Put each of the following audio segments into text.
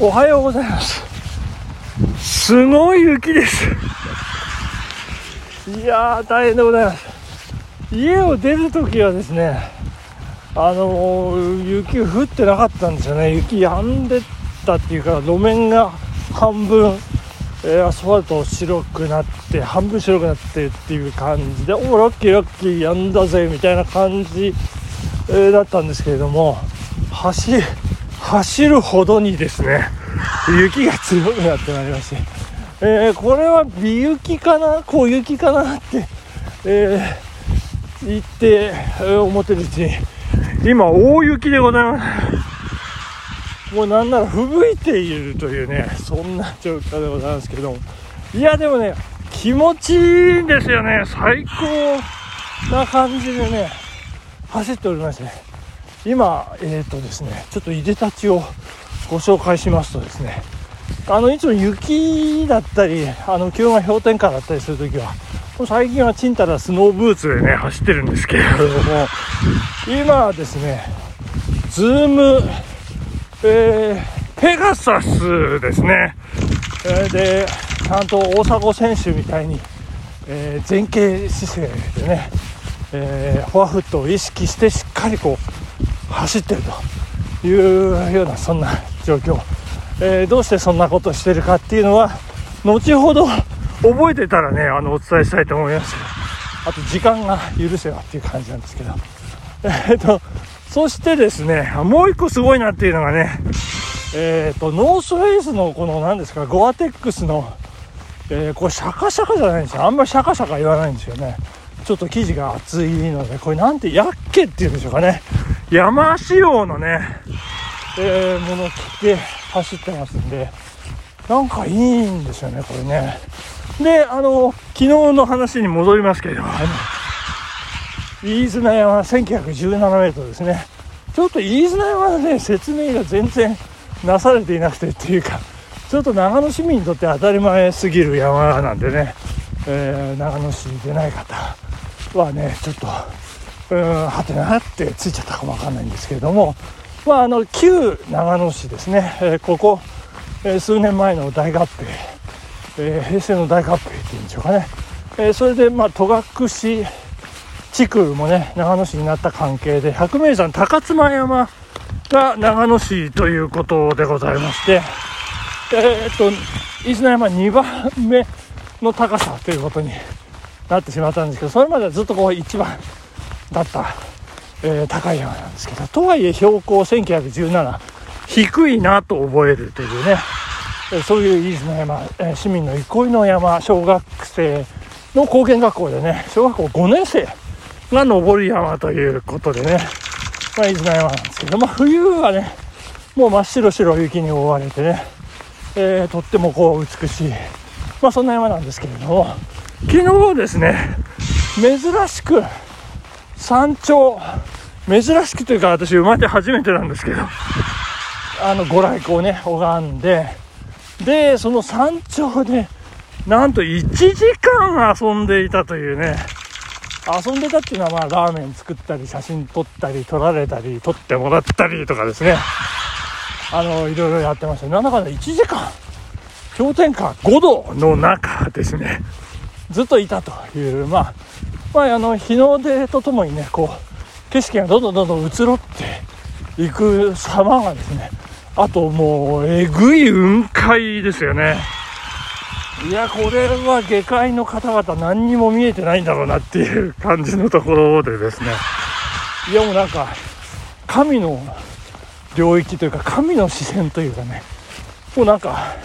おはようございます。すごい雪です。いやー大変でございます。家を出るときはですねあのー、雪降ってなかったんですよね。雪止んでったっていうか路面が半分、えー、アスファルト白くなって半分白くなってっていう感じでおおラッキーラッキーやんだぜみたいな感じ、えー、だったんですけれども走り走るほどにですね雪が強くなってまいりまして、えー、これは微雪かな？小雪かなって、えー、言って、えー、思ってるうちに。今大雪でございます。もうなんなら吹雪いているというねそんな状況でございますけども。いやでもね気持ちいいんですよね。最高な感じでね走っておりまして、ね今、えーとですね、ちょっといでたちをご紹介しますとですね、あのいつも雪だったり、あの気温が氷点下だったりするときは、最近はちんたらスノーブーツでね、走ってるんですけれども、今ですね、ズーム、えー、ペガサスですね、えー、で、ちゃんと大迫選手みたいに、えー、前傾姿勢でね、えー、フォアフットを意識してしっかりこう走ってるというようなそんな状況、えー、どうしてそんなことしてるかっていうのは後ほど覚えてたらねあのお伝えしたいと思います。あと時間が許せばっていう感じなんですけど。えー、とそしてですねもう一個すごいなっていうのがねえーと、ノースフェイスのこの何ですかゴアテックスの、えー、これシャカシャカじゃないんですよ。あんまりシャカシャカ言わないんですよね。ちょっと生地が厚いのでこれなんてヤッケっていうんでしょうかね。山仕様のね、えー、もの着て走ってますんで、なんかいいんですよね、これね。で、あの、昨日の話に戻りますけれども、あの、飯綱山1917メートルですね。ちょっと飯綱山のね、説明が全然なされていなくてっていうか、ちょっと長野市民にとって当たり前すぎる山なんでね、えー、長野市に出ない方はね、ちょっと、うんはてなってついちゃったかもわかんないんですけれども、まあ、あの旧長野市ですね、えー、ここ、えー、数年前の大合併、えー、平成の大合併っていうんでしょうかね、えそれで、まあ、戸隠地区もね長野市になった関係で百名山高妻山が長野市ということでございまして。えっと飯綱山2番目の高さということになってしまったんですけどそれまではずっとこう一番だった、えー、高い山なんですけど、とはいえ標高1917、低いなと覚えるというね、えそういう飯綱山、え市民の憩いの山、小学生の高原学校でね、小学校5年生が登る山ということでね、まあ、飯綱山なんですけど、まあ、冬はね、もう真っ白白雪に覆われてね、えー、とってもこう美しい、まあ、そんな山なんですけれども、昨日ですね、珍しく、山頂、珍しくというか私生まれて初めてなんですけど、あの、ご来光をね、拝んで、で、その山頂で、なんと1時間遊んでいたというね、遊んでたっていうのはまあラーメン作ったり写真撮ったり撮られたり撮ってもらったりとかですね。あのいろいろやってました。なんだかんだ1時間。氷点下5度の中ですね。ずっといたというまあまあ、あの日の出とともにねこう景色がどんどんどんどん移ろっていく様がですねあともうえぐい雲海ですよね。いやこれは下界の方々何にも見えてないんだろうなっていう感じのところでですね。いやもうなんか神の領域というか神の視線というかねもうなんか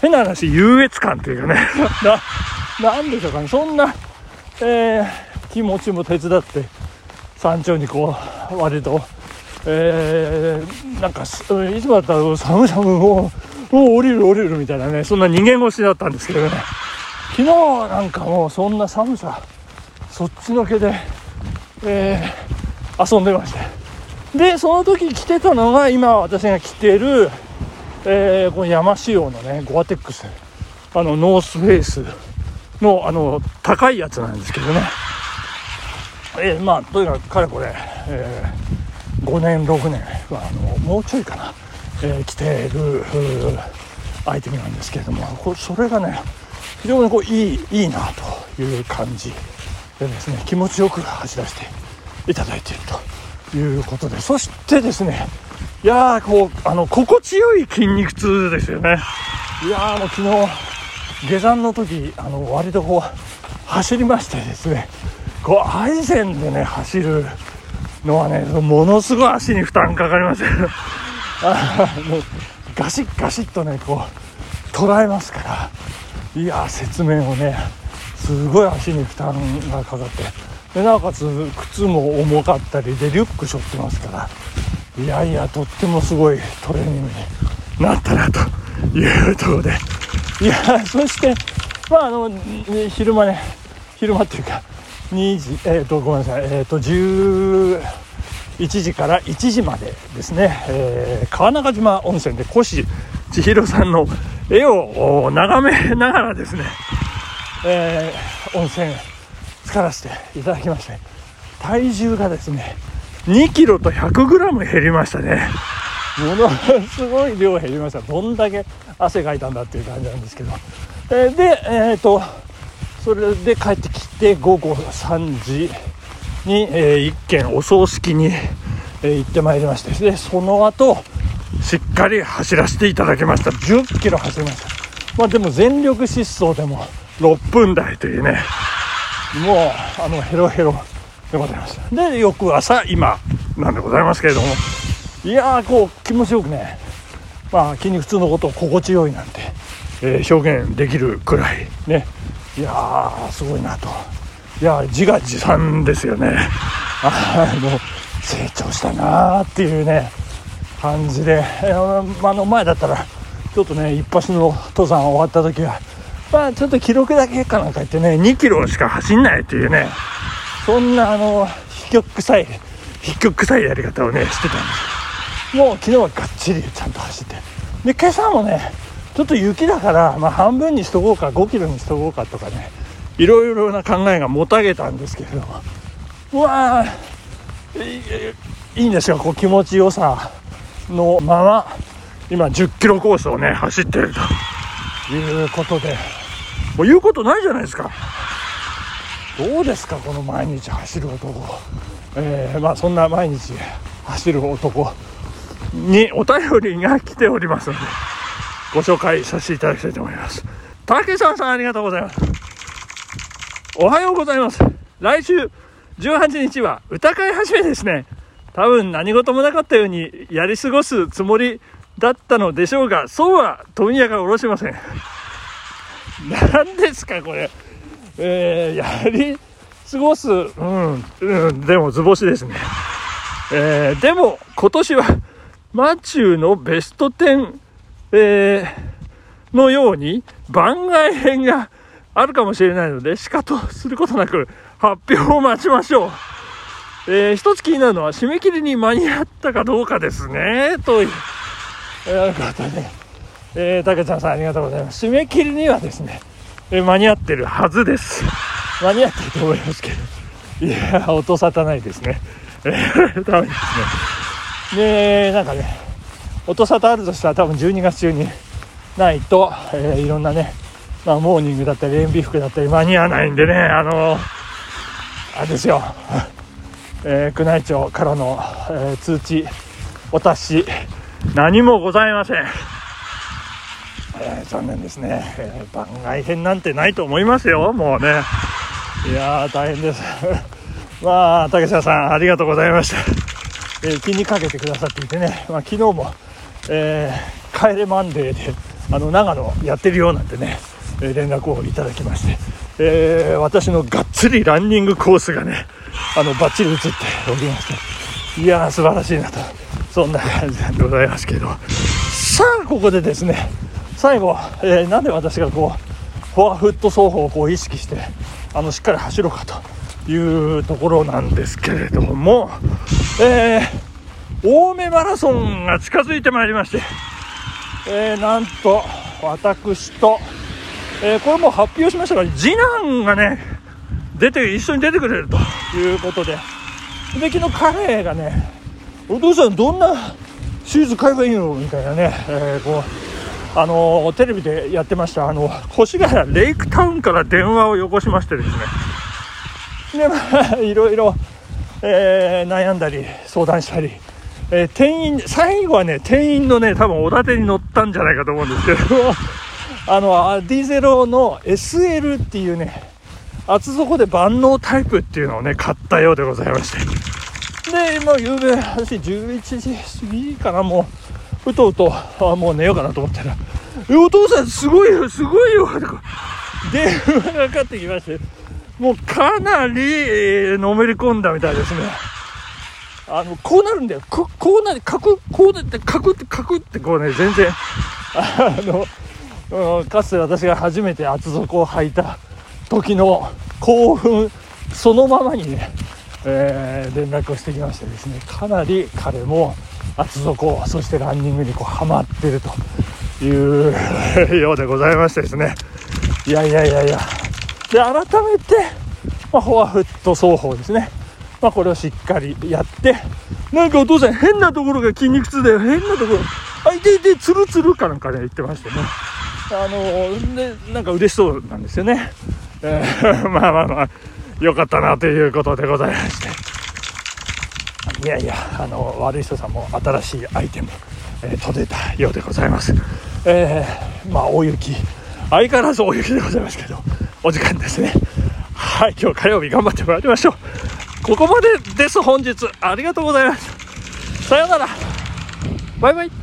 変な話優越感というかね。ななんでしょうかね。そんなえー、気持ちも手伝って山頂にこう割と、えー、なんかいつもだったら寒々もうもう降りる降りるみたいなねそんな人間越しだったんですけどね。昨日なんかもうそんな寒さそっちのけで、えー、遊んでまして。でその時着てたのが今私が着ている、えー、この山仕様のねゴアテックス。あのノースフェイス。の、あの、高いやつなんですけどね。えー、まあ、とにかく、かれこれ、えー、5年、6年は、あの、もうちょいかな。えー、着ているアイテムなんですけれどもこそれがね非常にこういいいいなという感じでですね気持ちよく走らせていただいているということでそしてですねいやーこうあの心地よい筋肉痛ですよねいやーもう昨日下山の時あの割とこう走りましてですねこうアイゼンでね走るのはねものすごい足に負担かかります。よあのガシッガシッとねこう捉えますからいや説明をねすごい足に負担がかかってでなおかつ靴も重かったりでリュック背負ってますからいやいやとってもすごいトレーニングになったなというところでいやそしてまああの昼間ね昼間っていうか2時えっ、ー、とごめんなさいえっ、ー、と11時から1時までですね、えー、川中島温泉で越千尋さんの絵を眺めながらですね、えー、温泉浸からせていただきまして体重がですね2キロと100グラム減りましたね。ものすごい量減りました。どんだけ汗かいたんだっていう感じなんですけど、えー、でえっ、ー、とそれで帰ってきて午後3時に、えー、1軒お葬式に、え、行ってまいりまして。でその後しっかり走らせていただきました。10キロ走りました。まあでも全力疾走でも6分台というね。もうあのヘロヘロでございました。で翌朝今なんでございますけれどもいやこう気持ちよくね。まあ筋肉痛のことを心地よいなんて、えー、表現できるくらいね。いやすごいなと。いや自画自賛ですよね。あの成長したなーっていうね感じで、えー、あの前だったらちょっとね一発の登山終わった時はまあちょっと記録だけかなんか言ってね2キロしか走んないっていうね。そんなあの飛曲臭い飛曲臭いやり方をねしてたんです。もう昨日はがっちりちゃんと走って。で今朝もねちょっと雪だから、まあ、半分にしとこうか5キロにしとこうかとかねいろいろな考えがもたげたんですけれど。もうわいいんですよこう気持ちよさのまま今10キロコースをね走ってると。いうことで。もう言うことないじゃないですか。どうですかこの毎日走る男。えー、まあそんな毎日走る男。にお便りが来ておりますのでご紹介させていただきたいと思います。竹さんさんありがとうございます。おはようございます。来週18日は歌会始めですね。多分何事もなかったようにやり過ごすつもりだったのでしょうがそうは問屋が下ろしません。何ですかこれ。えー、やり過ごす、うん、うん、でも図星ですね。えー、でも今年はマチューのベスト10、えー、のように番外編があるかもしれないので、しかとすることなく発表を待ちましょう。えー、一つ気になるのは締め切りに間に合ったかどうかですね。という、えー、ことで、えー、竹ちゃんさんありがとうございます。締め切りにはですね、え間に合ってるはずです間に合ってると思いますけどいや音沙汰ないですねえー、ダメですねでなんかね音沙汰あるとしたら多分12月中にないと、えー、いろんなね、まあ、モーニングだったり塩ビ服だったり間に合わないんでねあのあれですよ、えー、宮内庁からの、えー、通知お達し何もございません。えー、残念ですね、えー、番外編なんてないと思いますよもうね。いやー大変です。まあ竹下さんありがとうございました、えー、気にかけてくださっていてね、まあ、昨日も、えー、帰れマンデーであの長野やってるよなんてね、え連絡をいただきまして、え私のがっつりランニングコースがねあのバッチリ映っておりましていやー素晴らしいなと。そんな感じでございますけど。さあここでですね最後、えー、なんで私がこうフォアフット走法をこう意識してあのしっかり走ろうかというところなんですけれども、えー、青梅マラソンが近づいてまいりまして、えー、なんと私と、えー、これも発表しましたが次男がね出て一緒に出てくれるということでで昨日彼がねお父さんどんなシューズ買えばいいの？みたいなね、えー、こうあのテレビでやってましたあの越谷レイクタウンから電話をよこしましてですねでまあ いろいろ、えー、悩んだり相談したり、えー、店員最後はね店員のね多分おだてに乗ったんじゃないかと思うんですけど。あのディーゼロの SL っていうね厚底で万能タイプっていうのをね買ったようでございまして。でもう夕べ私11時過ぎかなもううとうとあもう寝ようかなと思ったら「えお父さんすごいよすごいよ」とか。電話がかかってきまして。もうかなり、のめり込んだみたいですね。あのこうなるんだよ。ここうなるカクこうなってカクってカクってこうね全然あの、かつて私が初めて厚底を履いた時の興奮そのままにね、えー、連絡をしてきましてですね。かなり彼も厚底そしてランニングにこうハマってるというようでございましてですね。いやいやいやいや。で改めて、まあ、フォアフット双方ですね、まあ、これをしっかりやってなんかお父さん変なところが筋肉痛だよ変なところ。あいていてツルツルかなんかね言ってましてね。あのでなんか嬉しそうなんですよね。えー、まあまあまあ、よかったなということでございまして。いやいや、あの、悪い人さんも新しいアイテム、えー、届いたようでございます。えー、まあ、大雪、相変わらず大雪でございますけど、お時間ですね。はい、今日火曜日頑張ってまいりましょう。ここまでです、本日。ありがとうございます。さようなら。バイバイ。